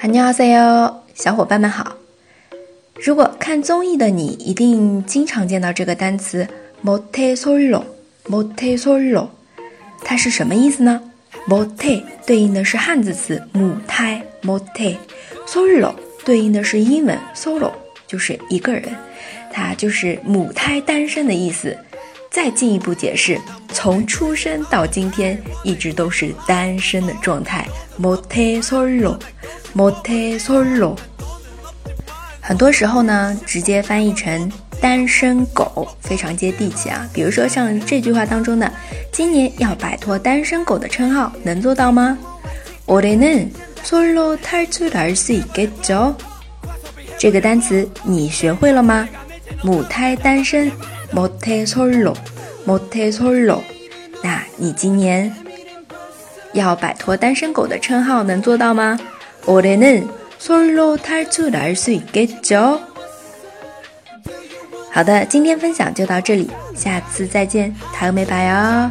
안녕하세요，小伙伴们好。如果看综艺的你，一定经常见到这个单词 “motte solo”，“motte solo”，它是什么意思呢？“motte” 对应的是汉字词“母胎 ”，“motte”；“solo” 对应的是英文 “solo”，就是一个人，它就是母胎单身的意思。再进一步解释， 从出生到今天一直都是单身的状态，motte solo。모태솔 로， 很多时候呢，直接翻译成单身狗，非常接地气啊。比如说像这句话当中的，今年要摆脱单身狗的称号，能做到吗？올해는솔로탈출할수있겠 죠？ 这个单词你学会了吗？母胎单身，모태솔 로， 모태솔 로。 那你今年要摆脱单身狗的称号，能做到吗？올해는솔로탈출할수있겠죠好的，今天分享就到这里，下次再见，다음에봐요